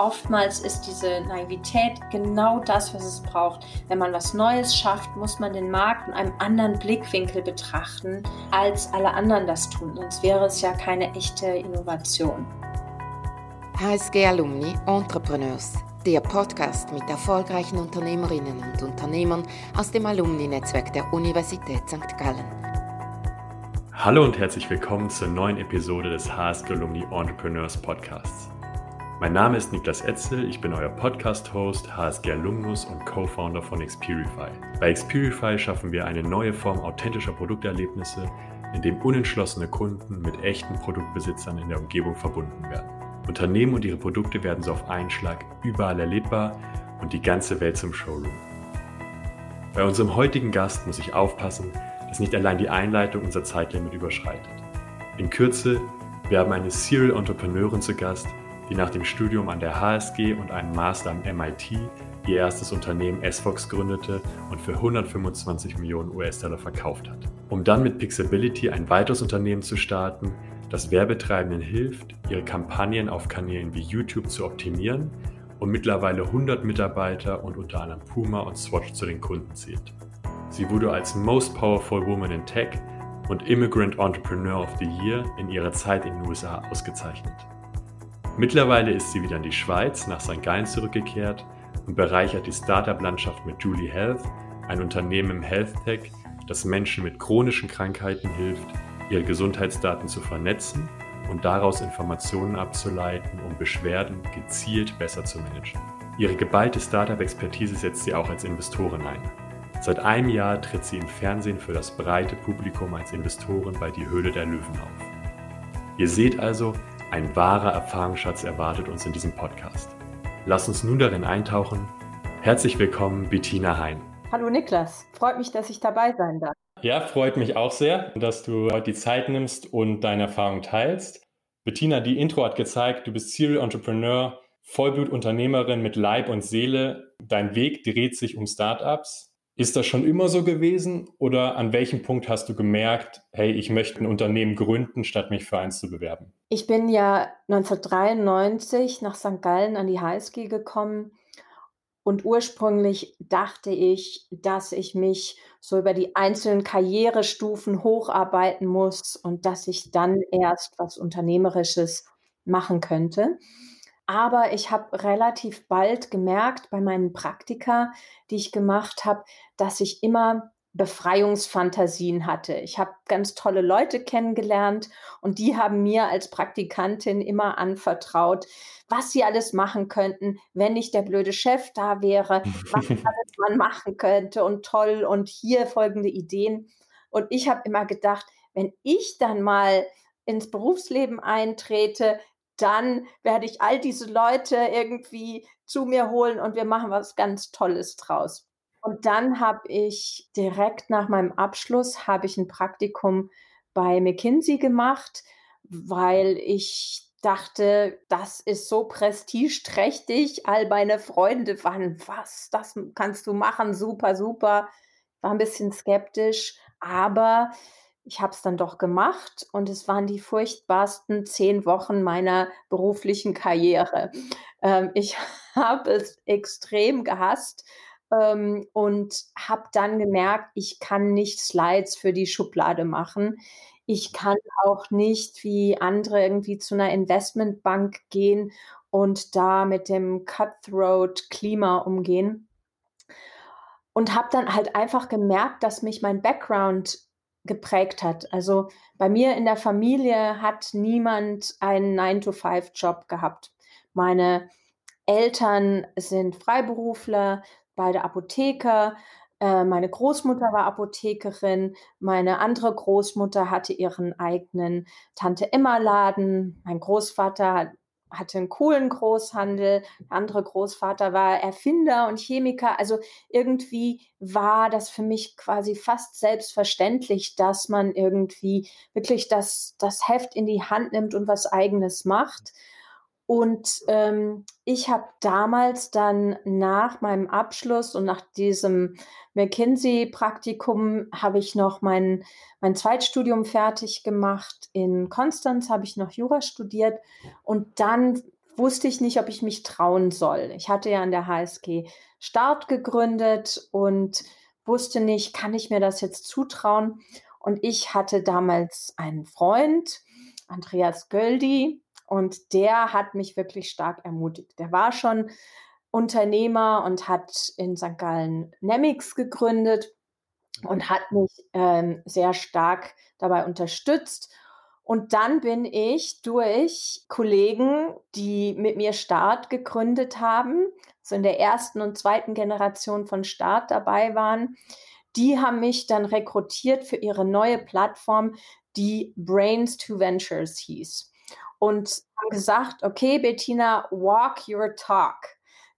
oftmals ist diese Naivität genau das, was es braucht. Wenn man was Neues schafft, muss man den Markt in einem anderen Blickwinkel betrachten, als alle anderen das tun. Sonst wäre es ja keine echte Innovation. HSG Alumni Entrepreneurs, der Podcast mit erfolgreichen Unternehmerinnen und Unternehmern aus dem Alumni-Netzwerk der Universität St. Gallen. Hallo und herzlich willkommen zur neuen Episode des HSG Alumni Entrepreneurs Podcasts. Mein Name ist Niklas Etzel, ich bin euer Podcast-Host, HSG Alumnus und Co-Founder von Xperify. Bei Xperify schaffen wir eine neue Form authentischer Produkterlebnisse, in dem unentschlossene Kunden mit echten Produktbesitzern in der Umgebung verbunden werden. Unternehmen und ihre Produkte werden so auf einen Schlag überall erlebbar und die ganze Welt zum Showroom. Bei unserem heutigen Gast muss ich aufpassen, dass nicht allein die Einleitung unser Zeitlimit überschreitet. In Kürze, wir haben eine Serial Entrepreneurin zu Gast, die nach dem Studium an der HSG und einem Master am MIT ihr erstes Unternehmen S-Fox gründete und für 125 Millionen US-Dollar verkauft hat. Um dann mit Pixability ein weiteres Unternehmen zu starten, das Werbetreibenden hilft, ihre Kampagnen auf Kanälen wie YouTube zu optimieren und mittlerweile 100 Mitarbeiter und unter anderem Puma und Swatch zu den Kunden zählt. Sie wurde als Most Powerful Woman in Tech und Immigrant Entrepreneur of the Year in ihrer Zeit in den USA ausgezeichnet. Mittlerweile ist sie wieder in die Schweiz nach St. Gallen zurückgekehrt und bereichert die Startup-Landschaft mit Julie Health, ein Unternehmen im Health das Menschen mit chronischen Krankheiten hilft, ihre Gesundheitsdaten zu vernetzen und daraus Informationen abzuleiten, um Beschwerden gezielt besser zu managen. Ihre geballte Startup-Expertise setzt sie auch als Investorin ein. Seit einem Jahr tritt sie im Fernsehen für das breite Publikum als Investorin bei Die Höhle der Löwen auf. Ihr seht also, ein wahrer Erfahrungsschatz erwartet uns in diesem Podcast. Lass uns nun darin eintauchen. Herzlich willkommen, Bettina Hein. Hallo Niklas, freut mich, dass ich dabei sein darf. Ja, freut mich auch sehr, dass du heute die Zeit nimmst und deine Erfahrung teilst. Bettina, die Intro hat gezeigt, du bist Serial Entrepreneur, Vollblutunternehmerin mit Leib und Seele. Dein Weg dreht sich um Startups. Ist das schon immer so gewesen oder an welchem Punkt hast du gemerkt, hey, ich möchte ein Unternehmen gründen, statt mich für eins zu bewerben? Ich bin ja 1993 nach St. Gallen an die HSG gekommen und ursprünglich dachte ich, dass ich mich so über die einzelnen Karrierestufen hocharbeiten muss und dass ich dann erst was Unternehmerisches machen könnte. Aber ich habe relativ bald gemerkt bei meinen Praktika, die ich gemacht habe, dass ich immer Befreiungsfantasien hatte. Ich habe ganz tolle Leute kennengelernt und die haben mir als Praktikantin immer anvertraut, was sie alles machen könnten, wenn nicht der blöde Chef da wäre, was alles man machen könnte und toll und hier folgende Ideen. Und ich habe immer gedacht, wenn ich dann mal ins Berufsleben eintrete, dann werde ich all diese Leute irgendwie zu mir holen und wir machen was ganz Tolles draus. Und dann habe ich direkt nach meinem Abschluss habe ich ein Praktikum bei McKinsey gemacht, weil ich dachte, das ist so prestigeträchtig. All meine Freunde waren, was, das kannst du machen, super, super. War ein bisschen skeptisch, aber ich habe es dann doch gemacht und es waren die furchtbarsten zehn Wochen meiner beruflichen Karriere. Ähm, ich habe es extrem gehasst ähm, und habe dann gemerkt, ich kann nicht Slides für die Schublade machen. Ich kann auch nicht wie andere irgendwie zu einer Investmentbank gehen und da mit dem Cutthroat-Klima umgehen. Und habe dann halt einfach gemerkt, dass mich mein Background geprägt hat. Also bei mir in der Familie hat niemand einen 9-to-5-Job gehabt. Meine Eltern sind Freiberufler, beide Apotheker. Äh, meine Großmutter war Apothekerin, meine andere Großmutter hatte ihren eigenen Tante-Emma-Laden, mein Großvater hat hatte einen coolen Großhandel, der andere Großvater war Erfinder und Chemiker. Also irgendwie war das für mich quasi fast selbstverständlich, dass man irgendwie wirklich das, das Heft in die Hand nimmt und was eigenes macht. Und ähm, ich habe damals dann nach meinem Abschluss und nach diesem McKinsey-Praktikum habe ich noch mein, mein Zweitstudium fertig gemacht. In Konstanz habe ich noch Jura studiert und dann wusste ich nicht, ob ich mich trauen soll. Ich hatte ja an der HSG Start gegründet und wusste nicht, kann ich mir das jetzt zutrauen? Und ich hatte damals einen Freund, Andreas Göldi, und der hat mich wirklich stark ermutigt. Der war schon Unternehmer und hat in St. Gallen Nemix gegründet und hat mich ähm, sehr stark dabei unterstützt. Und dann bin ich durch Kollegen, die mit mir Start gegründet haben, so in der ersten und zweiten Generation von Start dabei waren, die haben mich dann rekrutiert für ihre neue Plattform, die Brains to Ventures hieß. Und gesagt, okay, Bettina, walk your talk.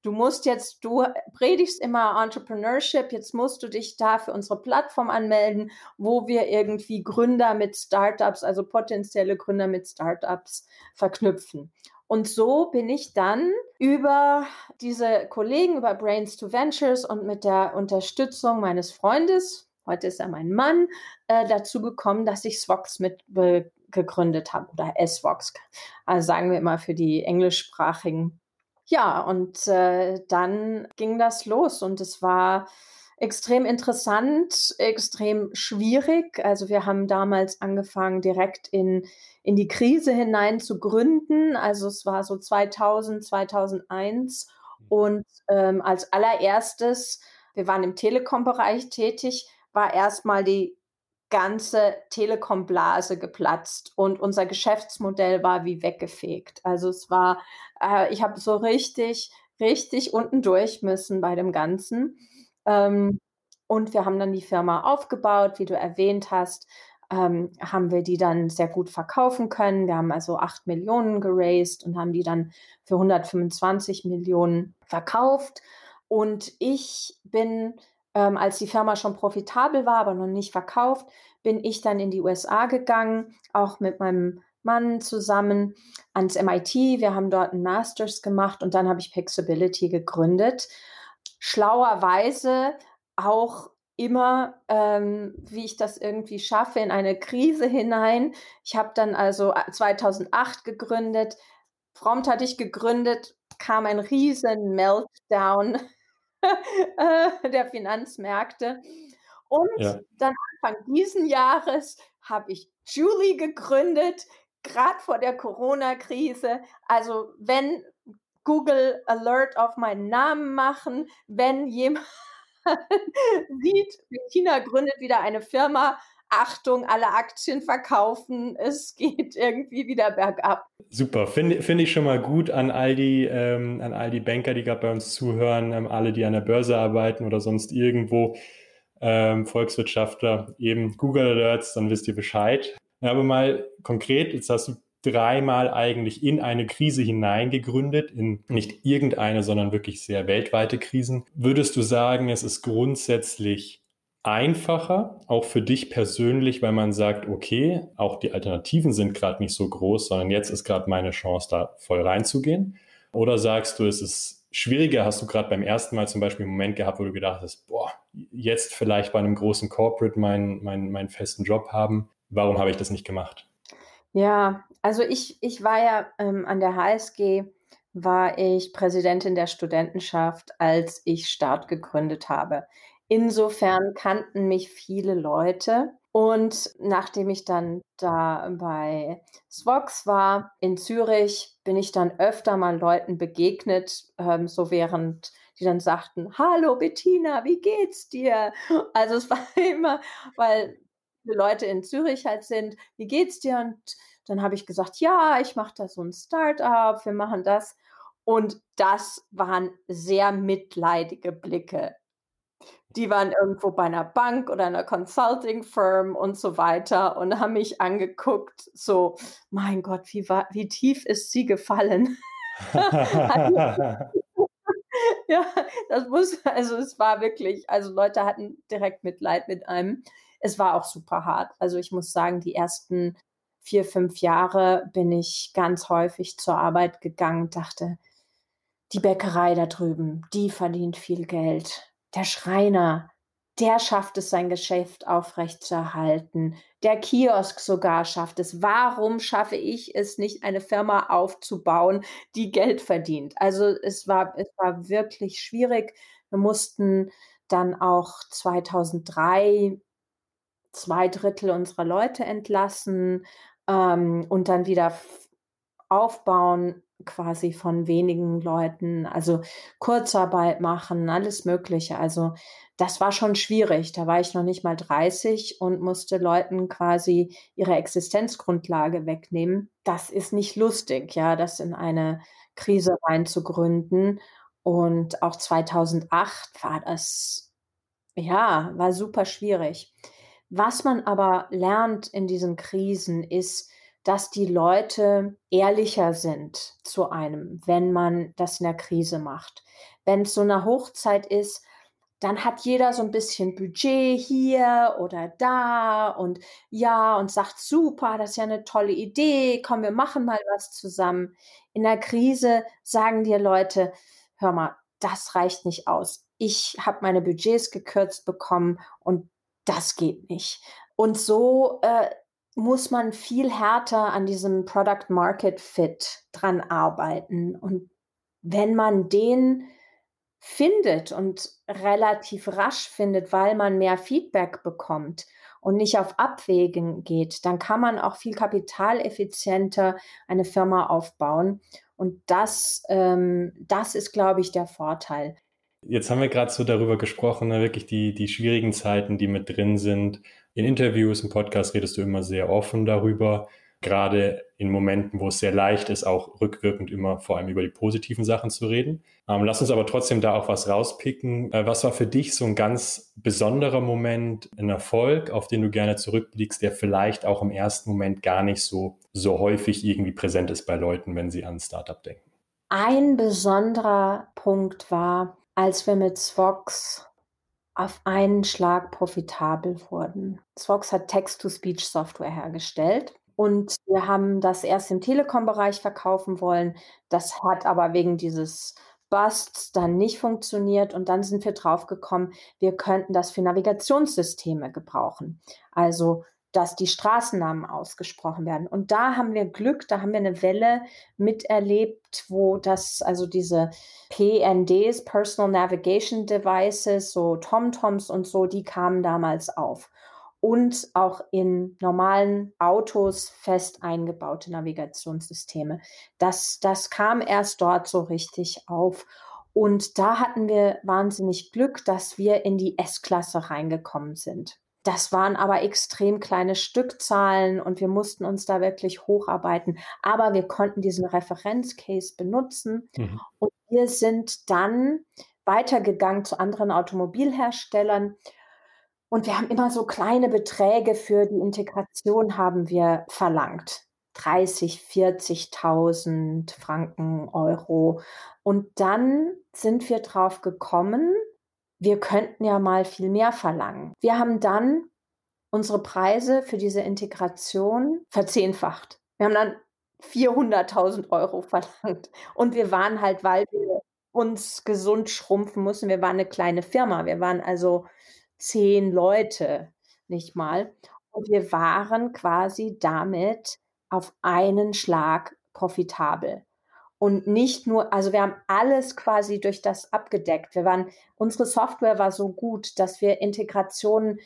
Du musst jetzt, du predigst immer Entrepreneurship, jetzt musst du dich da für unsere Plattform anmelden, wo wir irgendwie Gründer mit Startups, also potenzielle Gründer mit Startups verknüpfen. Und so bin ich dann über diese Kollegen, über Brains to Ventures und mit der Unterstützung meines Freundes, heute ist er mein Mann, äh, dazu gekommen, dass ich Svox mit gegründet habe oder SVOX, also sagen wir immer für die englischsprachigen ja, und äh, dann ging das los und es war extrem interessant, extrem schwierig. Also wir haben damals angefangen, direkt in, in die Krise hinein zu gründen. Also es war so 2000, 2001. Und ähm, als allererstes, wir waren im Telekom-Bereich tätig, war erstmal die ganze Telekom-Blase geplatzt und unser Geschäftsmodell war wie weggefegt. Also es war, äh, ich habe so richtig, richtig unten durch müssen bei dem Ganzen. Ähm, und wir haben dann die Firma aufgebaut, wie du erwähnt hast, ähm, haben wir die dann sehr gut verkaufen können. Wir haben also 8 Millionen geraced und haben die dann für 125 Millionen verkauft. Und ich bin ähm, als die Firma schon profitabel war, aber noch nicht verkauft, bin ich dann in die USA gegangen, auch mit meinem Mann zusammen ans MIT. Wir haben dort einen Masters gemacht und dann habe ich Pixability gegründet. Schlauerweise auch immer, ähm, wie ich das irgendwie schaffe, in eine Krise hinein. Ich habe dann also 2008 äh, gegründet. Prompt hatte ich gegründet, kam ein riesen Meltdown der Finanzmärkte. Und ja. dann Anfang diesen Jahres habe ich Julie gegründet, gerade vor der Corona-Krise. Also wenn Google Alert auf meinen Namen machen, wenn jemand sieht, China gründet wieder eine Firma, Achtung, alle Aktien verkaufen, es geht irgendwie wieder bergab. Super, finde find ich schon mal gut an all die, ähm, an all die Banker, die gerade bei uns zuhören, ähm, alle, die an der Börse arbeiten oder sonst irgendwo, ähm, Volkswirtschaftler, eben Google Alerts, dann wisst ihr Bescheid. Aber mal konkret, jetzt hast du dreimal eigentlich in eine Krise hineingegründet, in nicht irgendeine, sondern wirklich sehr weltweite Krisen. Würdest du sagen, es ist grundsätzlich einfacher, auch für dich persönlich, weil man sagt, okay, auch die Alternativen sind gerade nicht so groß, sondern jetzt ist gerade meine Chance, da voll reinzugehen? Oder sagst du, es ist schwieriger? Hast du gerade beim ersten Mal zum Beispiel einen Moment gehabt, wo du gedacht hast, boah, jetzt vielleicht bei einem großen Corporate meinen, meinen, meinen festen Job haben? Warum habe ich das nicht gemacht? Ja, also ich, ich war ja ähm, an der HSG, war ich Präsidentin der Studentenschaft, als ich Start gegründet habe. Insofern kannten mich viele Leute. Und nachdem ich dann da bei Svox war in Zürich, bin ich dann öfter mal Leuten begegnet, ähm, so während die dann sagten, hallo Bettina, wie geht's dir? Also es war immer, weil die Leute in Zürich halt sind, wie geht's dir? Und dann habe ich gesagt, ja, ich mache da so ein Start-up, wir machen das. Und das waren sehr mitleidige Blicke die waren irgendwo bei einer Bank oder einer Consulting Firm und so weiter und haben mich angeguckt, so, mein Gott, wie, war, wie tief ist sie gefallen? ja, das muss, also es war wirklich, also Leute hatten direkt Mitleid mit einem. Es war auch super hart. Also ich muss sagen, die ersten vier, fünf Jahre bin ich ganz häufig zur Arbeit gegangen, dachte, die Bäckerei da drüben, die verdient viel Geld der Schreiner, der schafft es, sein Geschäft aufrechtzuerhalten. Der Kiosk sogar schafft es. Warum schaffe ich es nicht, eine Firma aufzubauen, die Geld verdient? Also es war, es war wirklich schwierig. Wir mussten dann auch 2003 zwei Drittel unserer Leute entlassen ähm, und dann wieder aufbauen quasi von wenigen Leuten, also Kurzarbeit machen, alles Mögliche. Also das war schon schwierig. Da war ich noch nicht mal 30 und musste Leuten quasi ihre Existenzgrundlage wegnehmen. Das ist nicht lustig, ja, das in eine Krise reinzugründen. Und auch 2008 war das, ja, war super schwierig. Was man aber lernt in diesen Krisen ist, dass die Leute ehrlicher sind zu einem, wenn man das in der Krise macht. Wenn es so eine Hochzeit ist, dann hat jeder so ein bisschen Budget hier oder da und ja und sagt super, das ist ja eine tolle Idee, komm, wir machen mal was zusammen. In der Krise sagen dir Leute, hör mal, das reicht nicht aus. Ich habe meine Budgets gekürzt bekommen und das geht nicht. Und so äh, muss man viel härter an diesem Product Market Fit dran arbeiten. Und wenn man den findet und relativ rasch findet, weil man mehr Feedback bekommt und nicht auf Abwägen geht, dann kann man auch viel kapitaleffizienter eine Firma aufbauen. Und das, ähm, das ist, glaube ich, der Vorteil. Jetzt haben wir gerade so darüber gesprochen, ne, wirklich die, die schwierigen Zeiten, die mit drin sind. In Interviews, im Podcast redest du immer sehr offen darüber gerade in Momenten, wo es sehr leicht ist, auch rückwirkend immer vor allem über die positiven Sachen zu reden. Ähm, lass uns aber trotzdem da auch was rauspicken. Äh, was war für dich so ein ganz besonderer Moment, ein Erfolg, auf den du gerne zurückblickst, der vielleicht auch im ersten Moment gar nicht so, so häufig irgendwie präsent ist bei Leuten, wenn sie an Startup denken? Ein besonderer Punkt war, als wir mit Svox auf einen Schlag profitabel wurden. Svox hat Text-to-Speech-Software hergestellt und wir haben das erst im Telekom-Bereich verkaufen wollen. Das hat aber wegen dieses Busts dann nicht funktioniert. Und dann sind wir draufgekommen, wir könnten das für Navigationssysteme gebrauchen. Also dass die Straßennamen ausgesprochen werden. Und da haben wir Glück, da haben wir eine Welle miterlebt, wo das, also diese PNDs, Personal Navigation Devices, so TomToms und so, die kamen damals auf und auch in normalen Autos fest eingebaute Navigationssysteme. Das, das kam erst dort so richtig auf. Und da hatten wir wahnsinnig Glück, dass wir in die S-Klasse reingekommen sind. Das waren aber extrem kleine Stückzahlen und wir mussten uns da wirklich hocharbeiten. Aber wir konnten diesen Referenzcase benutzen mhm. und wir sind dann weitergegangen zu anderen Automobilherstellern und wir haben immer so kleine Beträge für die Integration haben wir verlangt. 30, 40.000 Franken, Euro. Und dann sind wir drauf gekommen, wir könnten ja mal viel mehr verlangen. Wir haben dann unsere Preise für diese Integration verzehnfacht. Wir haben dann 400.000 Euro verlangt. Und wir waren halt, weil wir uns gesund schrumpfen mussten, wir waren eine kleine Firma. Wir waren also zehn Leute, nicht mal. Und wir waren quasi damit auf einen Schlag profitabel. Und nicht nur, also wir haben alles quasi durch das abgedeckt. Wir waren, unsere Software war so gut, dass wir Integrationen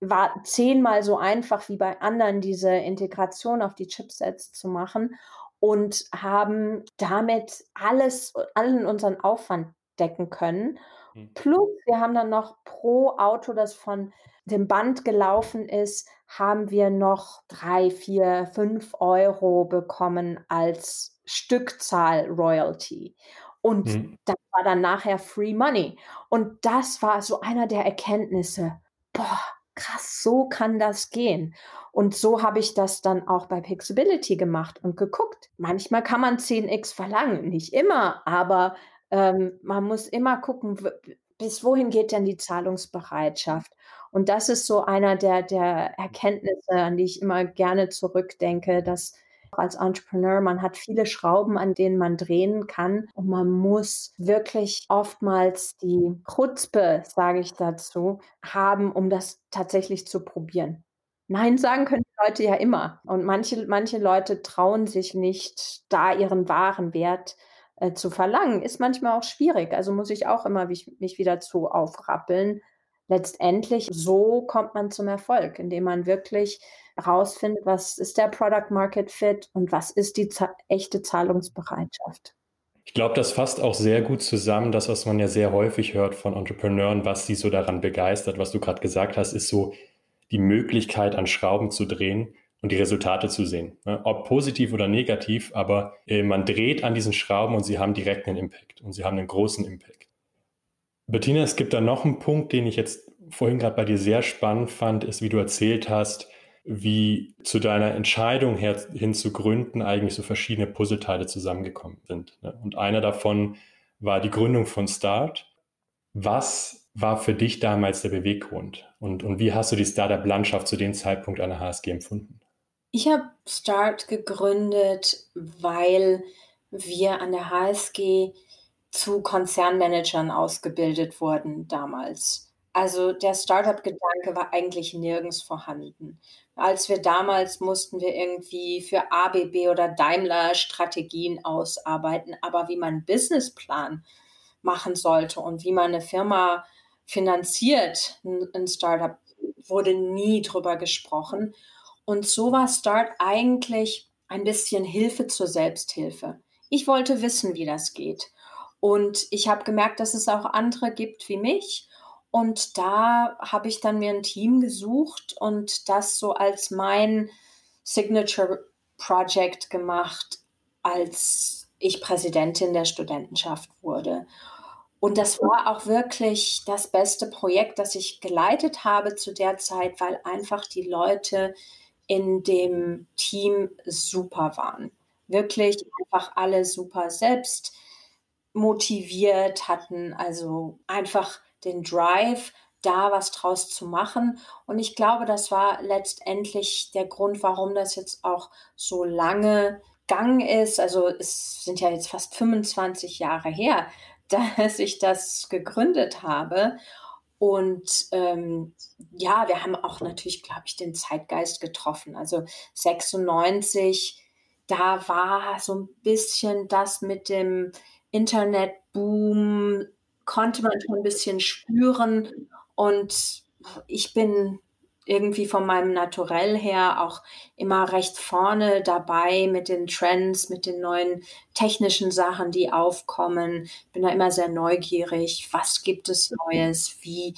war zehnmal so einfach wie bei anderen, diese Integration auf die Chipsets zu machen und haben damit alles, allen unseren Aufwand decken können Mhm. Plus, wir haben dann noch pro Auto, das von dem Band gelaufen ist, haben wir noch drei, vier, fünf Euro bekommen als Stückzahl Royalty. Und mhm. das war dann nachher Free Money. Und das war so einer der Erkenntnisse. Boah, krass, so kann das gehen. Und so habe ich das dann auch bei Pixability gemacht und geguckt. Manchmal kann man 10x verlangen, nicht immer, aber ähm, man muss immer gucken, bis wohin geht denn die Zahlungsbereitschaft? Und das ist so einer der, der Erkenntnisse, an die ich immer gerne zurückdenke, dass Als Entrepreneur, man hat viele Schrauben, an denen man drehen kann und man muss wirklich oftmals die Chutzpe, sage ich dazu, haben, um das tatsächlich zu probieren. Nein sagen können die Leute ja immer und manche manche Leute trauen sich nicht, da ihren wahren Wert, äh, zu verlangen. Ist manchmal auch schwierig, also muss ich auch immer mich mich wieder zu aufrappeln. Letztendlich so kommt man zum Erfolg, indem man wirklich rausfindet, was ist der Product Market Fit und was ist die echte Zahlungsbereitschaft. Ich glaube, das fasst auch sehr gut zusammen, das, was man ja sehr häufig hört von Entrepreneuren, was sie so daran begeistert, was du gerade gesagt hast, ist so die Möglichkeit, an Schrauben zu drehen und die Resultate zu sehen. Ne? Ob positiv oder negativ, aber äh, man dreht an diesen Schrauben und sie haben direkt einen Impact und sie haben einen großen Impact. Bettina, es gibt da noch einen Punkt, den ich jetzt vorhin gerade bei dir sehr spannend fand, ist, wie du erzählt hast, wie zu deiner Entscheidung her, hin zu gründen eigentlich so verschiedene Puzzleteile zusammengekommen sind. Ne? Und einer davon war die Gründung von Start. Was war für dich damals der Beweggrund? Und, und wie hast du die Startup-Landschaft zu dem Zeitpunkt an der HSG empfunden? Ich habe Start gegründet, weil wir an der HSG zu Konzernmanagern ausgebildet wurden damals. Also der Startup-Gedanke war eigentlich nirgends vorhanden. Als wir damals mussten wir irgendwie für ABB oder Daimler Strategien ausarbeiten, aber wie man einen Businessplan machen sollte und wie man eine Firma finanziert, ein Startup, wurde nie drüber gesprochen. Und so war Start eigentlich ein bisschen Hilfe zur Selbsthilfe. Ich wollte wissen, wie das geht. Und ich habe gemerkt, dass es auch andere gibt wie mich und da habe ich dann mir ein Team gesucht und das so als mein Signature Project gemacht, als ich Präsidentin der Studentenschaft wurde. Und das war auch wirklich das beste Projekt, das ich geleitet habe zu der Zeit, weil einfach die Leute in dem Team super waren. Wirklich einfach alle super selbst motiviert hatten, also einfach den Drive, da was draus zu machen. Und ich glaube, das war letztendlich der Grund, warum das jetzt auch so lange Gang ist. Also es sind ja jetzt fast 25 Jahre her, dass ich das gegründet habe. Und ähm, ja, wir haben auch natürlich, glaube ich, den Zeitgeist getroffen. Also 96, da war so ein bisschen das mit dem Internetboom konnte man schon ein bisschen spüren. Und ich bin irgendwie von meinem Naturell her auch immer recht vorne dabei mit den Trends, mit den neuen technischen Sachen, die aufkommen. Bin da immer sehr neugierig. Was gibt es Neues? Wie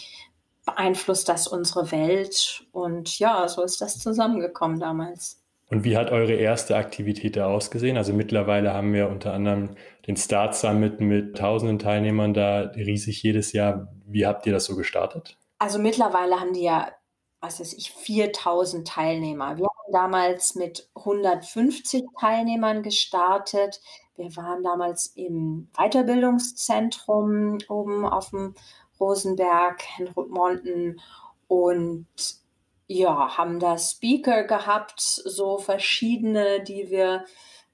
beeinflusst das unsere Welt? Und ja, so ist das zusammengekommen damals. Und wie hat eure erste Aktivität da ausgesehen? Also mittlerweile haben wir unter anderem den Start Summit mit tausenden Teilnehmern da riesig jedes Jahr. Wie habt ihr das so gestartet? Also mittlerweile haben die ja, was weiß ich, 4000 Teilnehmer. Wir haben damals mit 150 Teilnehmern gestartet. Wir waren damals im Weiterbildungszentrum oben auf dem Rosenberg in Rotmonten und ja, haben da Speaker gehabt, so verschiedene, die wir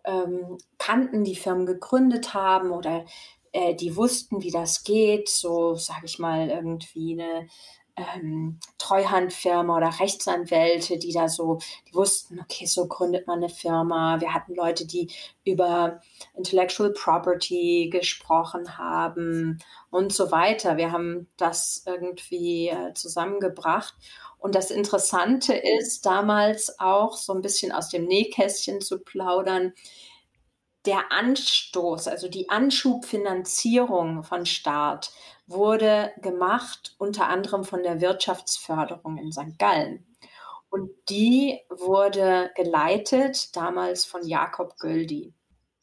ähm, kannten, die Firmen gegründet haben oder äh, die wussten, wie das geht. So, sage ich mal, irgendwie eine ähm, Treuhandfirma oder Rechtsanwälte, die da so, die wussten, okay, so gründet man eine Firma. Wir hatten Leute, die über Intellectual Property gesprochen haben und so weiter. Wir haben das irgendwie äh, zusammengebracht. Und das Interessante ist damals auch so ein bisschen aus dem Nähkästchen zu plaudern, der Anstoß, also die Anschubfinanzierung von Staat wurde gemacht unter anderem von der Wirtschaftsförderung in St. Gallen. Und die wurde geleitet damals von Jakob Göldi.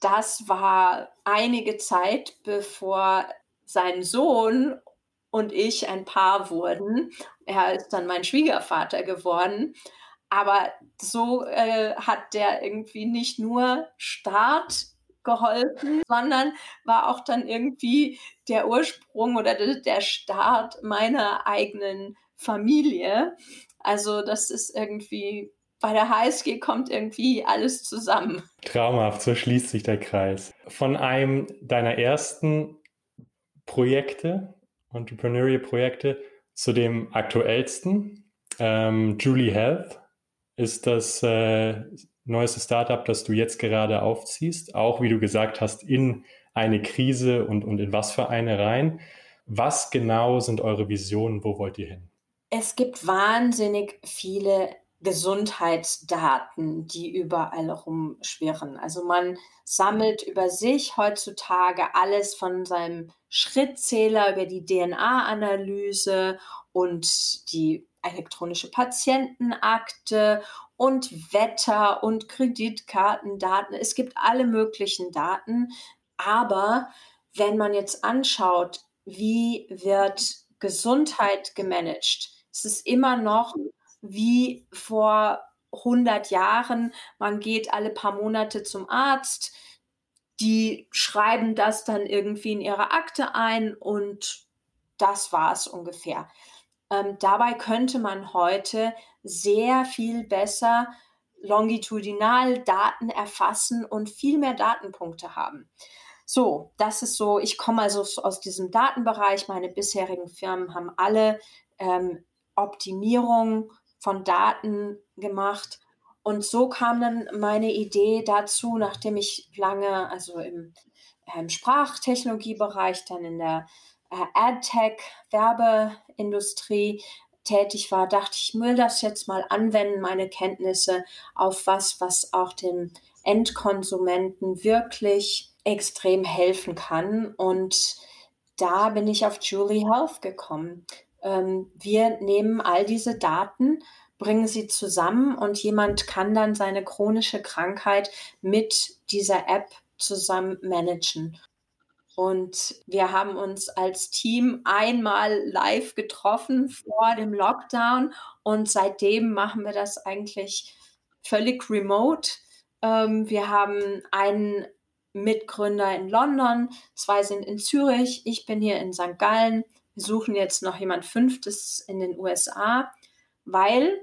Das war einige Zeit, bevor sein Sohn und ich ein Paar wurden. Er ist dann mein Schwiegervater geworden. Aber so äh, hat der irgendwie nicht nur Start geholfen, sondern war auch dann irgendwie der Ursprung oder der Start meiner eigenen Familie. Also das ist irgendwie bei der HSG kommt irgendwie alles zusammen. Traumhaft, so schließt sich der Kreis. Von einem deiner ersten Projekte, Entrepreneurial-Projekte, zu dem aktuellsten, ähm, Julie Health, ist das äh, neueste Startup, das du jetzt gerade aufziehst, auch wie du gesagt hast, in eine Krise und, und in was für eine rein. Was genau sind eure Visionen? Wo wollt ihr hin? Es gibt wahnsinnig viele Gesundheitsdaten, die überall rumschwirren. Also man sammelt über sich heutzutage alles von seinem Schrittzähler über die DNA-Analyse und die elektronische Patientenakte und Wetter und Kreditkartendaten. Es gibt alle möglichen Daten. Aber wenn man jetzt anschaut, wie wird Gesundheit gemanagt, es ist immer noch wie vor 100 Jahren. Man geht alle paar Monate zum Arzt. Die schreiben das dann irgendwie in ihre Akte ein und das war es ungefähr. Ähm, dabei könnte man heute sehr viel besser longitudinal Daten erfassen und viel mehr Datenpunkte haben. So, das ist so, ich komme also aus diesem Datenbereich. Meine bisherigen Firmen haben alle ähm, Optimierung von Daten gemacht. Und so kam dann meine Idee dazu, nachdem ich lange, also im, im Sprachtechnologiebereich, dann in der AdTech, Werbeindustrie tätig war, dachte ich, ich will das jetzt mal anwenden, meine Kenntnisse auf was, was auch dem Endkonsumenten wirklich extrem helfen kann. Und da bin ich auf Julie Health gekommen. Ähm, wir nehmen all diese Daten, bringen sie zusammen und jemand kann dann seine chronische Krankheit mit dieser App zusammen managen. Und wir haben uns als Team einmal live getroffen vor dem Lockdown und seitdem machen wir das eigentlich völlig remote. Ähm, wir haben einen Mitgründer in London, zwei sind in Zürich, ich bin hier in St. Gallen. Wir suchen jetzt noch jemand Fünftes in den USA, weil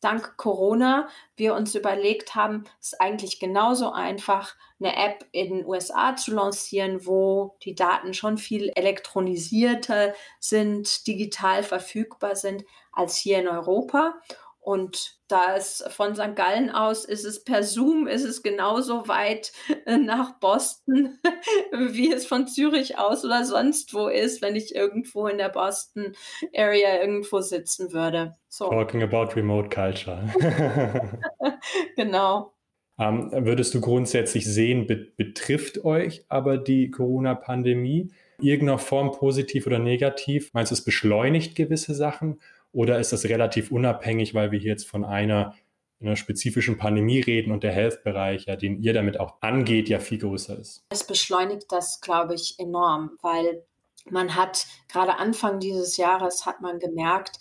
dank Corona wir uns überlegt haben, es ist eigentlich genauso einfach, eine App in den USA zu lancieren, wo die Daten schon viel elektronisierter sind, digital verfügbar sind als hier in Europa. Und da ist von St. Gallen aus, ist es per Zoom, ist es genauso weit äh, nach Boston, wie es von Zürich aus oder sonst wo ist, wenn ich irgendwo in der Boston Area irgendwo sitzen würde. So. Talking about remote culture. genau. Ähm, würdest du grundsätzlich sehen, be betrifft euch aber die Corona-Pandemie irgendeiner Form positiv oder negativ? Meinst du, es beschleunigt gewisse Sachen? Oder ist das relativ unabhängig, weil wir hier jetzt von einer, einer spezifischen Pandemie reden und der Health-Bereich, ja, den ihr damit auch angeht, ja viel größer ist? Es beschleunigt das, glaube ich, enorm, weil man hat gerade Anfang dieses Jahres hat man gemerkt,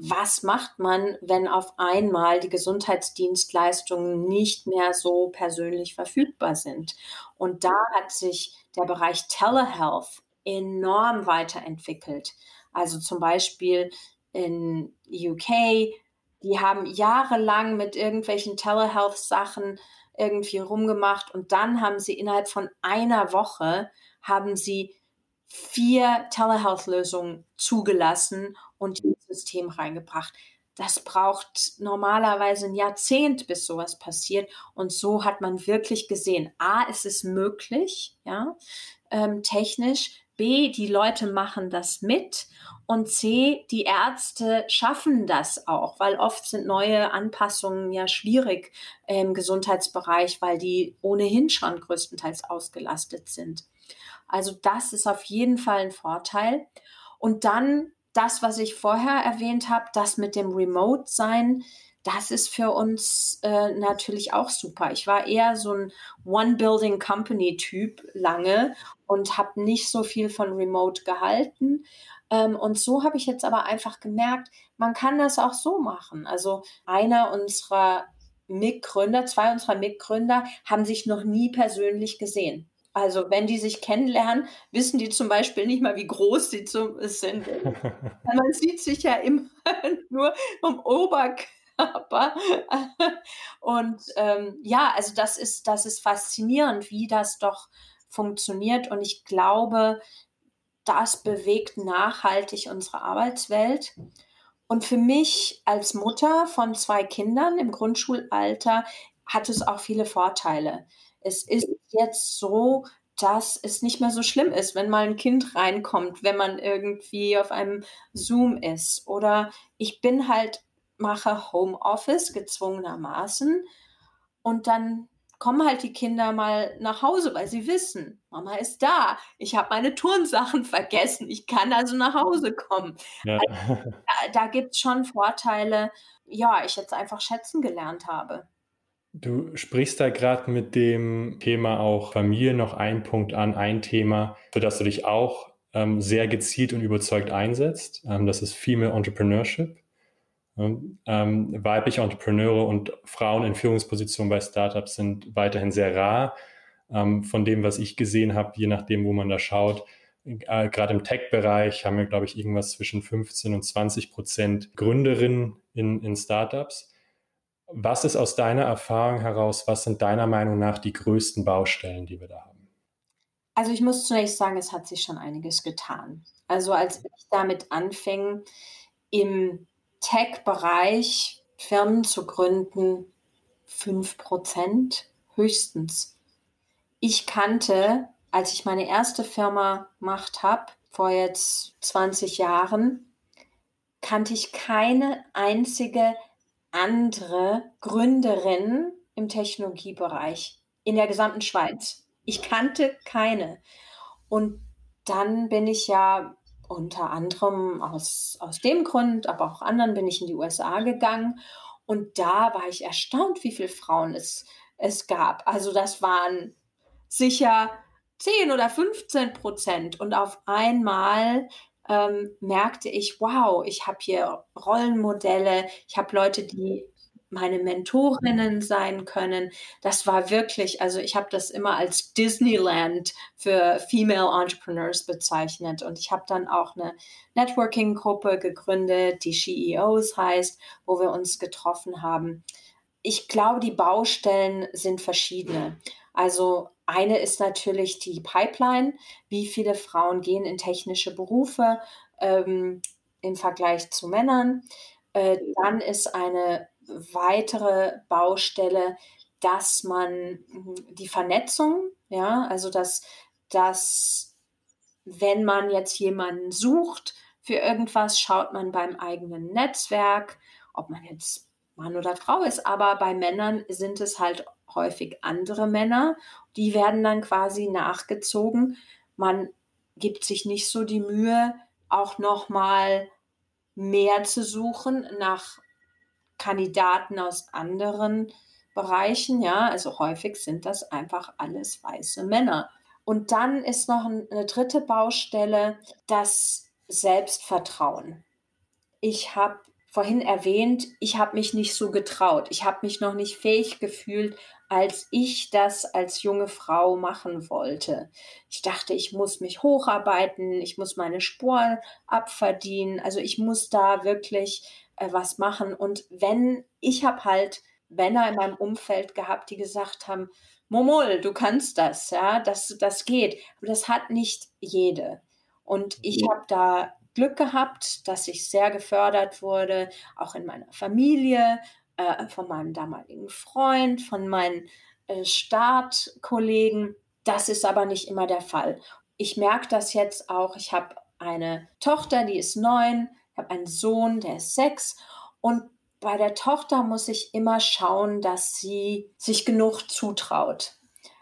was macht man, wenn auf einmal die Gesundheitsdienstleistungen nicht mehr so persönlich verfügbar sind? Und da hat sich der Bereich Telehealth enorm weiterentwickelt. Also zum Beispiel in UK, die haben jahrelang mit irgendwelchen Telehealth-Sachen irgendwie rumgemacht und dann haben sie innerhalb von einer Woche haben sie vier Telehealth-Lösungen zugelassen und ins System reingebracht. Das braucht normalerweise ein Jahrzehnt, bis sowas passiert. Und so hat man wirklich gesehen, a, ist es möglich, ja, ähm, technisch. B, die Leute machen das mit und C, die Ärzte schaffen das auch, weil oft sind neue Anpassungen ja schwierig im Gesundheitsbereich, weil die ohnehin schon größtenteils ausgelastet sind. Also das ist auf jeden Fall ein Vorteil. Und dann das, was ich vorher erwähnt habe, das mit dem Remote-Sein, das ist für uns äh, natürlich auch super. Ich war eher so ein One-Building-Company-Typ lange und habe nicht so viel von Remote gehalten. Ähm, und so habe ich jetzt aber einfach gemerkt, man kann das auch so machen. Also einer unserer Mitgründer, zwei unserer Mitgründer haben sich noch nie persönlich gesehen. Also wenn die sich kennenlernen, wissen die zum Beispiel nicht mal, wie groß sie sind. Man sieht sich ja immer nur vom Oberkörper Körper. Und ähm, ja, also das ist, das ist faszinierend, wie das doch funktioniert. Und ich glaube, das bewegt nachhaltig unsere Arbeitswelt. Und für mich als Mutter von zwei Kindern im Grundschulalter hat es auch viele Vorteile. Es ist jetzt so, dass es nicht mehr so schlimm ist, wenn mal ein Kind reinkommt, wenn man irgendwie auf einem Zoom ist. Oder ich bin halt, mache Homeoffice gezwungenermaßen und dann kommen halt die Kinder mal nach Hause, weil sie wissen, Mama ist da. Ich habe meine Turnsachen vergessen. Ich kann also nach Hause kommen. Ja. Also, da, da gibt es schon Vorteile, ja, ich jetzt einfach schätzen gelernt habe. Du sprichst da gerade mit dem Thema auch Familie noch einen Punkt an, ein Thema, für das du dich auch ähm, sehr gezielt und überzeugt einsetzt. Ähm, das ist Female Entrepreneurship. Ähm, weibliche Entrepreneure und Frauen in Führungspositionen bei Startups sind weiterhin sehr rar. Ähm, von dem, was ich gesehen habe, je nachdem, wo man da schaut, äh, gerade im Tech-Bereich haben wir, glaube ich, irgendwas zwischen 15 und 20 Prozent Gründerinnen in, in Startups. Was ist aus deiner Erfahrung heraus, was sind deiner Meinung nach die größten Baustellen, die wir da haben? Also ich muss zunächst sagen, es hat sich schon einiges getan. Also als ich damit anfing, im Tech-Bereich Firmen zu gründen, 5% höchstens. Ich kannte, als ich meine erste Firma gemacht habe, vor jetzt 20 Jahren, kannte ich keine einzige andere Gründerin im Technologiebereich in der gesamten Schweiz. Ich kannte keine. Und dann bin ich ja unter anderem aus, aus dem Grund, aber auch anderen bin ich in die USA gegangen. Und da war ich erstaunt, wie viele Frauen es, es gab. Also das waren sicher 10 oder 15 Prozent. Und auf einmal ähm, merkte ich, wow, ich habe hier Rollenmodelle, ich habe Leute, die meine Mentorinnen sein können. Das war wirklich, also ich habe das immer als Disneyland für Female Entrepreneurs bezeichnet. Und ich habe dann auch eine Networking-Gruppe gegründet, die CEOs heißt, wo wir uns getroffen haben. Ich glaube, die Baustellen sind verschiedene. Also eine ist natürlich die Pipeline. Wie viele Frauen gehen in technische Berufe ähm, im Vergleich zu Männern? Äh, dann ist eine weitere Baustelle, dass man mhm, die Vernetzung, ja, also dass, dass wenn man jetzt jemanden sucht für irgendwas, schaut man beim eigenen Netzwerk, ob man jetzt Mann oder Frau ist, aber bei Männern sind es halt häufig andere Männer, die werden dann quasi nachgezogen. Man gibt sich nicht so die Mühe, auch noch mal mehr zu suchen nach Kandidaten aus anderen Bereichen, ja, also häufig sind das einfach alles weiße Männer. Und dann ist noch eine dritte Baustelle, das Selbstvertrauen. Ich habe vorhin erwähnt, ich habe mich nicht so getraut. Ich habe mich noch nicht fähig gefühlt, als ich das als junge Frau machen wollte. Ich dachte, ich muss mich hocharbeiten, ich muss meine Sporen abverdienen, also ich muss da wirklich äh, was machen. Und wenn, ich habe halt Männer in meinem Umfeld gehabt, die gesagt haben, Momol, du kannst das, ja, das, das geht. Aber das hat nicht jede. Und ich habe da Glück gehabt, dass ich sehr gefördert wurde, auch in meiner Familie, äh, von meinem damaligen Freund, von meinen äh, Startkollegen. Das ist aber nicht immer der Fall. Ich merke das jetzt auch. Ich habe eine Tochter, die ist neun, habe einen Sohn, der ist sechs. Und bei der Tochter muss ich immer schauen, dass sie sich genug zutraut.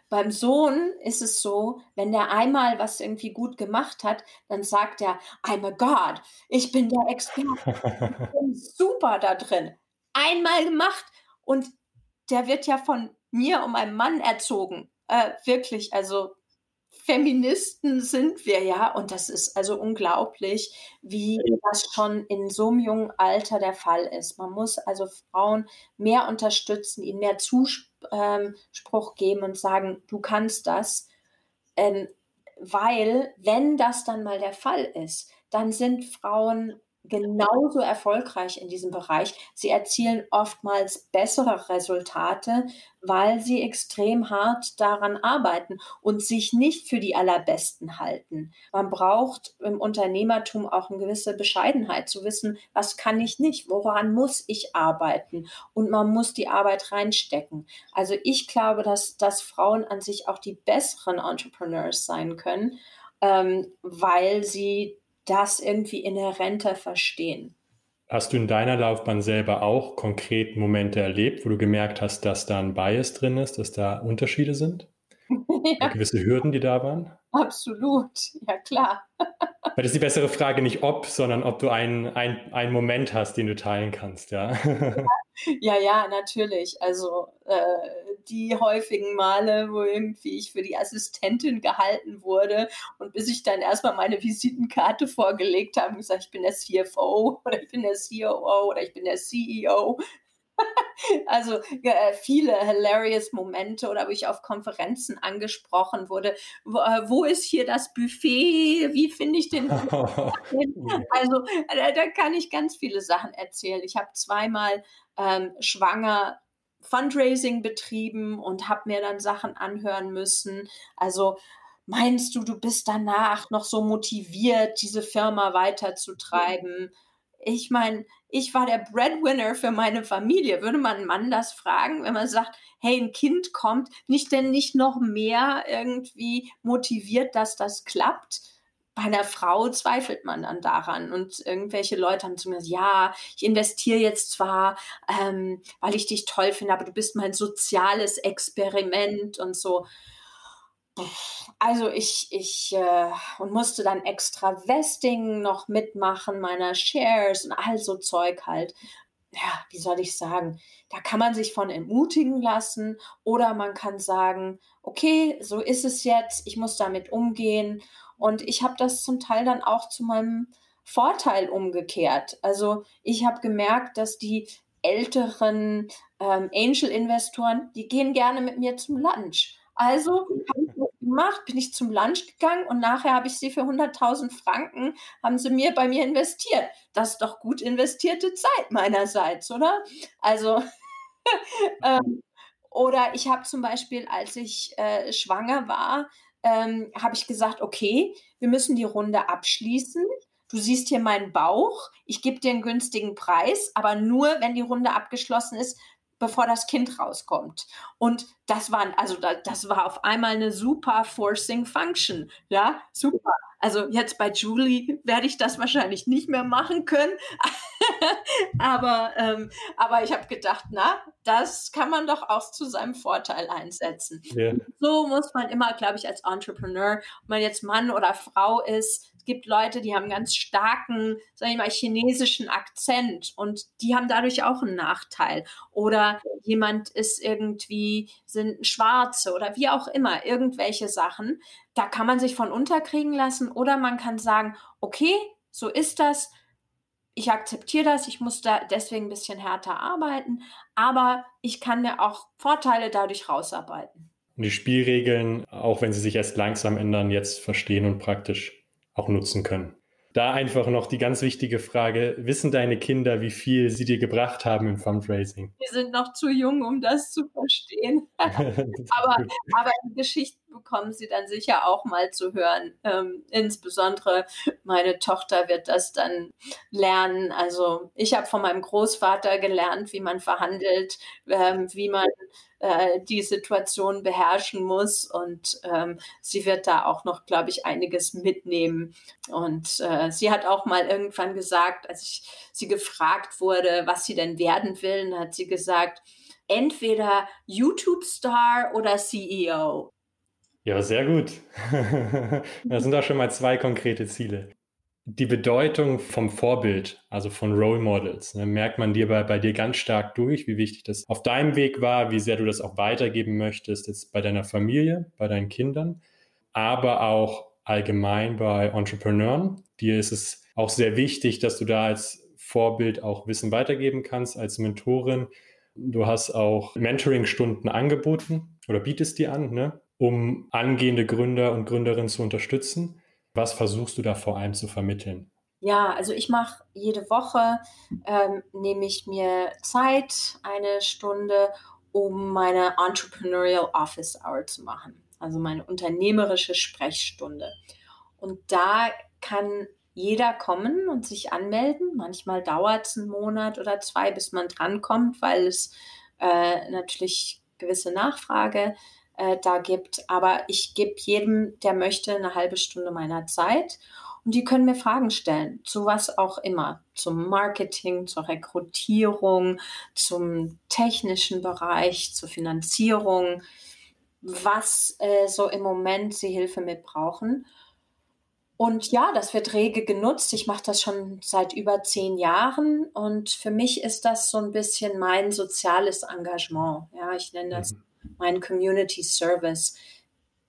Beim Sohn ist es so, wenn der einmal was irgendwie gut gemacht hat, dann sagt er, I'm a God, ich bin der Experte, ich bin super da drin. Einmal gemacht und der wird ja von mir um einen Mann erzogen. Äh, wirklich, also Feministen sind wir ja. Und das ist also unglaublich, wie das schon in so einem jungen Alter der Fall ist. Man muss also Frauen mehr unterstützen, ihnen mehr Zuspruch ähm, geben und sagen, du kannst das, ähm, weil wenn das dann mal der Fall ist, dann sind Frauen genauso erfolgreich in diesem Bereich. Sie erzielen oftmals bessere Resultate, weil sie extrem hart daran arbeiten und sich nicht für die Allerbesten halten. Man braucht im Unternehmertum auch eine gewisse Bescheidenheit zu wissen, was kann ich nicht, woran muss ich arbeiten und man muss die Arbeit reinstecken. Also ich glaube, dass, dass Frauen an sich auch die besseren Entrepreneurs sein können, ähm, weil sie das irgendwie inhärenter verstehen. Hast du in deiner Laufbahn selber auch konkret Momente erlebt, wo du gemerkt hast, dass da ein Bias drin ist, dass da Unterschiede sind? ja. Gewisse Hürden, die da waren? Absolut, ja klar. Weil das ist die bessere Frage nicht ob, sondern ob du einen, einen, Moment hast, den du teilen kannst, ja. Ja, ja, natürlich. Also äh, die häufigen Male, wo irgendwie ich für die Assistentin gehalten wurde und bis ich dann erstmal meine Visitenkarte vorgelegt habe und gesagt, ich bin der CFO oder ich bin der COO oder ich bin der CEO, also äh, viele hilarious Momente oder wo ich auf Konferenzen angesprochen wurde. Wo, äh, wo ist hier das Buffet? Wie finde ich den? also äh, da kann ich ganz viele Sachen erzählen. Ich habe zweimal ähm, schwanger Fundraising betrieben und habe mir dann Sachen anhören müssen. Also meinst du, du bist danach noch so motiviert, diese Firma weiterzutreiben? Ich meine, ich war der Breadwinner für meine Familie. Würde man einen Mann das fragen, wenn man sagt, hey, ein Kind kommt, nicht denn nicht noch mehr irgendwie motiviert, dass das klappt? Bei einer Frau zweifelt man dann daran und irgendwelche Leute haben zu mir gesagt, ja, ich investiere jetzt zwar, ähm, weil ich dich toll finde, aber du bist mein soziales Experiment und so. Also ich, ich äh, und musste dann extra Vesting noch mitmachen, meiner Shares und all so Zeug halt. Ja, wie soll ich sagen? Da kann man sich von entmutigen lassen oder man kann sagen, okay, so ist es jetzt, ich muss damit umgehen. Und ich habe das zum Teil dann auch zu meinem Vorteil umgekehrt. Also ich habe gemerkt, dass die älteren ähm, Angel-Investoren, die gehen gerne mit mir zum Lunch. Also habe ich das gemacht, bin ich zum Lunch gegangen und nachher habe ich sie für 100.000 Franken, haben sie mir bei mir investiert. Das ist doch gut investierte Zeit meinerseits, oder? Also, ähm, oder ich habe zum Beispiel, als ich äh, schwanger war, ähm, habe ich gesagt, okay, wir müssen die Runde abschließen. Du siehst hier meinen Bauch, ich gebe dir einen günstigen Preis, aber nur, wenn die Runde abgeschlossen ist, bevor das Kind rauskommt. Und das war, also das war auf einmal eine super Forcing Function. Ja, super. Also jetzt bei Julie werde ich das wahrscheinlich nicht mehr machen können. aber, ähm, aber ich habe gedacht, na, das kann man doch auch zu seinem Vorteil einsetzen. Yeah. So muss man immer, glaube ich, als Entrepreneur, ob man jetzt Mann oder Frau ist, gibt Leute, die haben ganz starken, sag ich mal, chinesischen Akzent und die haben dadurch auch einen Nachteil. Oder jemand ist irgendwie, sind Schwarze oder wie auch immer, irgendwelche Sachen. Da kann man sich von unterkriegen lassen oder man kann sagen, okay, so ist das. Ich akzeptiere das, ich muss da deswegen ein bisschen härter arbeiten, aber ich kann mir auch Vorteile dadurch rausarbeiten. Die Spielregeln, auch wenn sie sich erst langsam ändern, jetzt verstehen und praktisch auch nutzen können. Da einfach noch die ganz wichtige Frage, wissen deine Kinder, wie viel sie dir gebracht haben im Fundraising? Die sind noch zu jung, um das zu verstehen. aber, aber die Geschichten bekommen sie dann sicher auch mal zu hören. Ähm, insbesondere meine Tochter wird das dann lernen. Also ich habe von meinem Großvater gelernt, wie man verhandelt, ähm, wie man äh, die Situation beherrschen muss. Und ähm, sie wird da auch noch, glaube ich, einiges mitnehmen. Und äh, sie hat auch mal irgendwann gesagt, als ich sie gefragt wurde, was sie denn werden will, hat sie gesagt, entweder YouTube-Star oder CEO. Ja, sehr gut. das sind doch schon mal zwei konkrete Ziele die Bedeutung vom Vorbild, also von Role Models, ne, merkt man dir bei, bei dir ganz stark durch, wie wichtig das auf deinem Weg war, wie sehr du das auch weitergeben möchtest, jetzt bei deiner Familie, bei deinen Kindern, aber auch allgemein bei Entrepreneuren. Dir ist es auch sehr wichtig, dass du da als Vorbild auch Wissen weitergeben kannst, als Mentorin. Du hast auch Mentoring-Stunden angeboten oder bietest die an, ne, um angehende Gründer und Gründerinnen zu unterstützen. Was versuchst du da vor allem zu vermitteln? Ja, also ich mache jede Woche, ähm, nehme ich mir Zeit, eine Stunde, um meine Entrepreneurial Office Hour zu machen, also meine unternehmerische Sprechstunde. Und da kann jeder kommen und sich anmelden. Manchmal dauert es einen Monat oder zwei, bis man drankommt, weil es äh, natürlich gewisse Nachfrage äh, da gibt. Aber ich gebe jedem, der möchte, eine halbe Stunde meiner Zeit. Und die können mir Fragen stellen, zu was auch immer, zum Marketing, zur Rekrutierung, zum technischen Bereich, zur Finanzierung, was äh, so im Moment sie Hilfe mit brauchen. Und ja, das wird rege genutzt. Ich mache das schon seit über zehn Jahren und für mich ist das so ein bisschen mein soziales Engagement. Ja, ich nenne das mhm. Mein Community Service.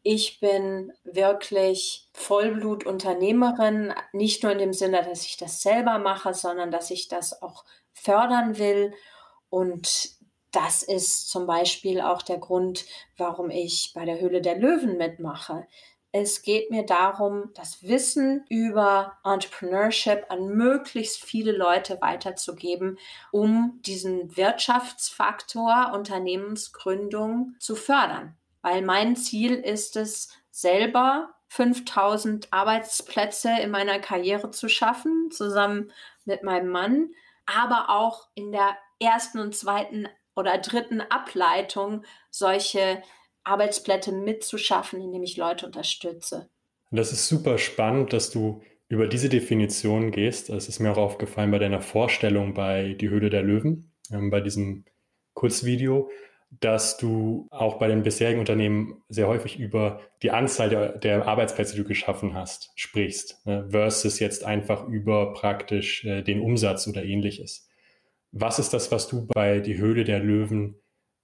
Ich bin wirklich Vollblutunternehmerin, nicht nur in dem Sinne, dass ich das selber mache, sondern dass ich das auch fördern will. Und das ist zum Beispiel auch der Grund, warum ich bei der Höhle der Löwen mitmache. Es geht mir darum, das Wissen über Entrepreneurship an möglichst viele Leute weiterzugeben, um diesen Wirtschaftsfaktor Unternehmensgründung zu fördern. Weil mein Ziel ist es, selber 5000 Arbeitsplätze in meiner Karriere zu schaffen, zusammen mit meinem Mann, aber auch in der ersten und zweiten oder dritten Ableitung solche Arbeitsplätze mitzuschaffen, indem ich Leute unterstütze. Das ist super spannend, dass du über diese Definition gehst. Es ist mir auch aufgefallen bei deiner Vorstellung bei Die Höhle der Löwen, ähm, bei diesem Kurzvideo, dass du auch bei den bisherigen Unternehmen sehr häufig über die Anzahl der, der Arbeitsplätze, die du geschaffen hast, sprichst, ne, versus jetzt einfach über praktisch äh, den Umsatz oder ähnliches. Was ist das, was du bei Die Höhle der Löwen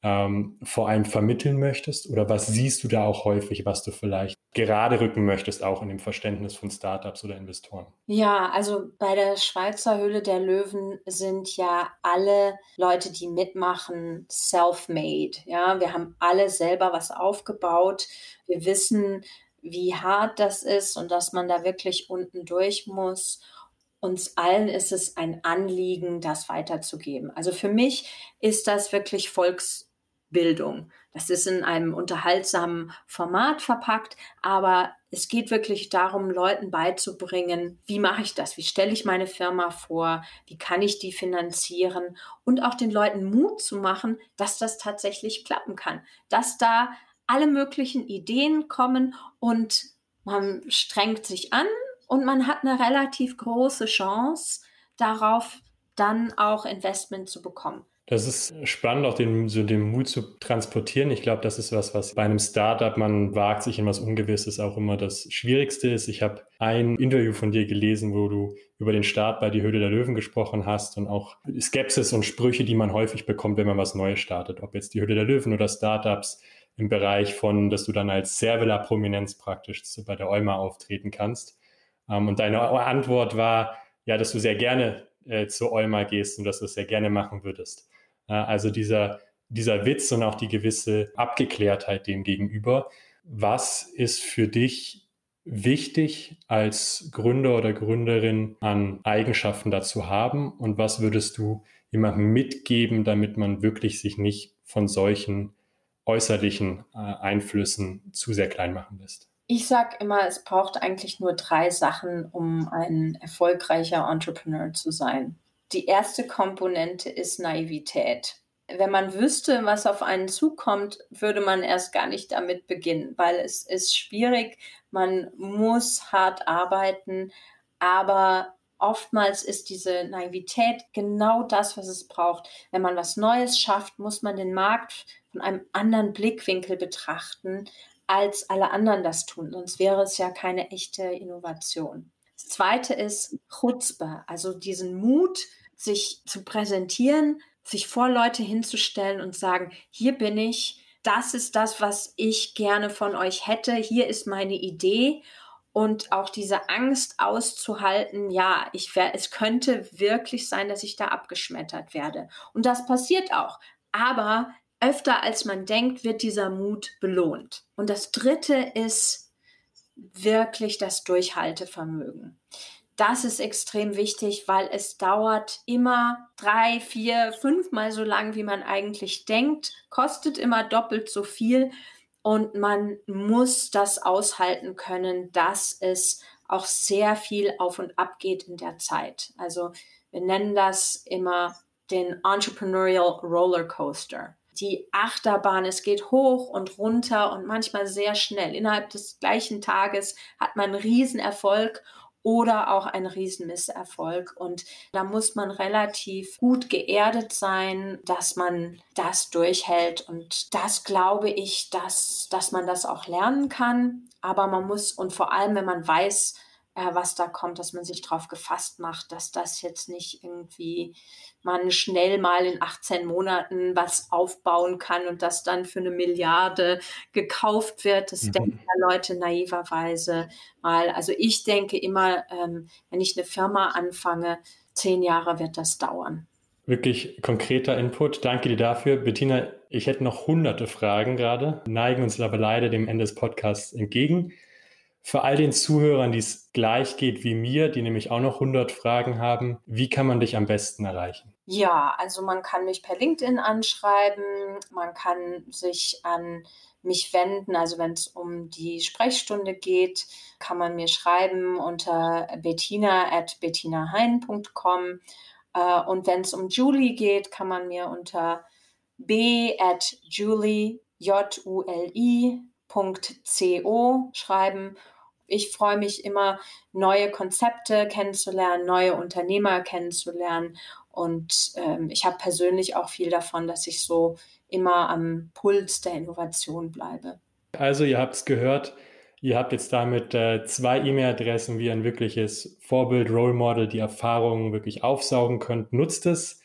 ähm, vor allem vermitteln möchtest? Oder was siehst du da auch häufig, was du vielleicht gerade rücken möchtest, auch in dem Verständnis von Startups oder Investoren? Ja, also bei der Schweizer Höhle der Löwen sind ja alle Leute, die mitmachen, self-made. Ja, wir haben alle selber was aufgebaut. Wir wissen, wie hart das ist und dass man da wirklich unten durch muss uns allen ist es ein Anliegen, das weiterzugeben. Also für mich ist das wirklich Volks, Bildung. Das ist in einem unterhaltsamen Format verpackt, aber es geht wirklich darum, Leuten beizubringen, wie mache ich das? Wie stelle ich meine Firma vor? Wie kann ich die finanzieren? Und auch den Leuten Mut zu machen, dass das tatsächlich klappen kann. Dass da alle möglichen Ideen kommen und man strengt sich an und man hat eine relativ große Chance darauf, dann auch Investment zu bekommen. Das ist spannend, auch den, so den Mut zu transportieren. Ich glaube, das ist was, was bei einem Startup, man wagt sich in was Ungewisses auch immer das Schwierigste ist. Ich habe ein Interview von dir gelesen, wo du über den Start bei Die Höhle der Löwen gesprochen hast und auch Skepsis und Sprüche, die man häufig bekommt, wenn man was Neues startet. Ob jetzt Die Höhle der Löwen oder Startups im Bereich von, dass du dann als Servela-Prominenz praktisch bei der Euma auftreten kannst. Ähm, und deine Antwort war, ja, dass du sehr gerne äh, zur Euma gehst und dass du es sehr gerne machen würdest. Also dieser, dieser Witz und auch die gewisse Abgeklärtheit dem gegenüber. Was ist für dich wichtig als Gründer oder Gründerin an Eigenschaften dazu haben und was würdest du jemandem mitgeben, damit man wirklich sich nicht von solchen äußerlichen äh, Einflüssen zu sehr klein machen lässt? Ich sage immer, es braucht eigentlich nur drei Sachen, um ein erfolgreicher Entrepreneur zu sein. Die erste Komponente ist Naivität. Wenn man wüsste, was auf einen zukommt, würde man erst gar nicht damit beginnen, weil es ist schwierig, man muss hart arbeiten, aber oftmals ist diese Naivität genau das, was es braucht. Wenn man was Neues schafft, muss man den Markt von einem anderen Blickwinkel betrachten, als alle anderen das tun. Sonst wäre es ja keine echte Innovation. Das zweite ist Chutzpe, also diesen Mut, sich zu präsentieren, sich vor Leute hinzustellen und sagen, hier bin ich, das ist das, was ich gerne von euch hätte, hier ist meine Idee und auch diese Angst auszuhalten, ja, ich wär, es könnte wirklich sein, dass ich da abgeschmettert werde. Und das passiert auch. Aber öfter als man denkt, wird dieser Mut belohnt. Und das dritte ist wirklich das Durchhaltevermögen das ist extrem wichtig, weil es dauert immer drei, vier, fünfmal so lang, wie man eigentlich denkt, kostet immer doppelt so viel und man muss das aushalten können, dass es auch sehr viel auf und ab geht in der Zeit. Also wir nennen das immer den Entrepreneurial Roller Coaster. Die Achterbahn, es geht hoch und runter und manchmal sehr schnell. Innerhalb des gleichen Tages hat man Riesenerfolg oder auch ein Riesenmisserfolg. Und da muss man relativ gut geerdet sein, dass man das durchhält. Und das glaube ich, dass, dass man das auch lernen kann. Aber man muss, und vor allem, wenn man weiß, äh, was da kommt, dass man sich darauf gefasst macht, dass das jetzt nicht irgendwie man schnell mal in 18 Monaten was aufbauen kann und das dann für eine Milliarde gekauft wird. Das mhm. denken ja Leute naiverweise mal. Also ich denke immer, ähm, wenn ich eine Firma anfange, zehn Jahre wird das dauern. Wirklich konkreter Input. Danke dir dafür. Bettina, ich hätte noch hunderte Fragen gerade, neigen uns aber leider dem Ende des Podcasts entgegen. Für all den Zuhörern, die es gleich geht wie mir, die nämlich auch noch 100 Fragen haben, wie kann man dich am besten erreichen? Ja, also man kann mich per LinkedIn anschreiben, man kann sich an mich wenden. Also wenn es um die Sprechstunde geht, kann man mir schreiben unter bettina at bettinahain.com. Äh, und wenn es um Julie geht, kann man mir unter b at julie, J-U-L-I, Co schreiben ich freue mich immer, neue Konzepte kennenzulernen, neue Unternehmer kennenzulernen. Und ähm, ich habe persönlich auch viel davon, dass ich so immer am Puls der Innovation bleibe. Also ihr habt es gehört, ihr habt jetzt damit äh, zwei E-Mail-Adressen, wie ein wirkliches Vorbild, Role Model, die Erfahrungen wirklich aufsaugen könnt. Nutzt es.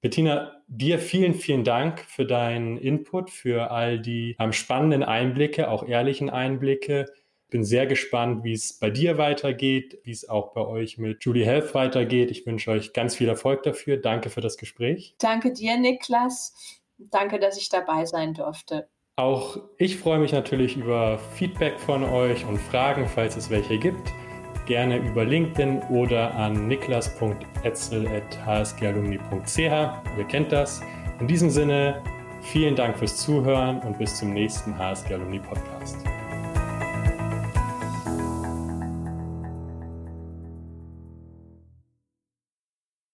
Bettina, dir vielen, vielen Dank für deinen Input, für all die ähm, spannenden Einblicke, auch ehrlichen Einblicke bin sehr gespannt, wie es bei dir weitergeht, wie es auch bei euch mit Julie Health weitergeht. Ich wünsche euch ganz viel Erfolg dafür. Danke für das Gespräch. Danke dir, Niklas. Danke, dass ich dabei sein durfte. Auch ich freue mich natürlich über Feedback von euch und Fragen, falls es welche gibt. Gerne über LinkedIn oder an niklas.etzel.hsgalumni.ch. Ihr kennt das. In diesem Sinne, vielen Dank fürs Zuhören und bis zum nächsten HSG Alumni Podcast.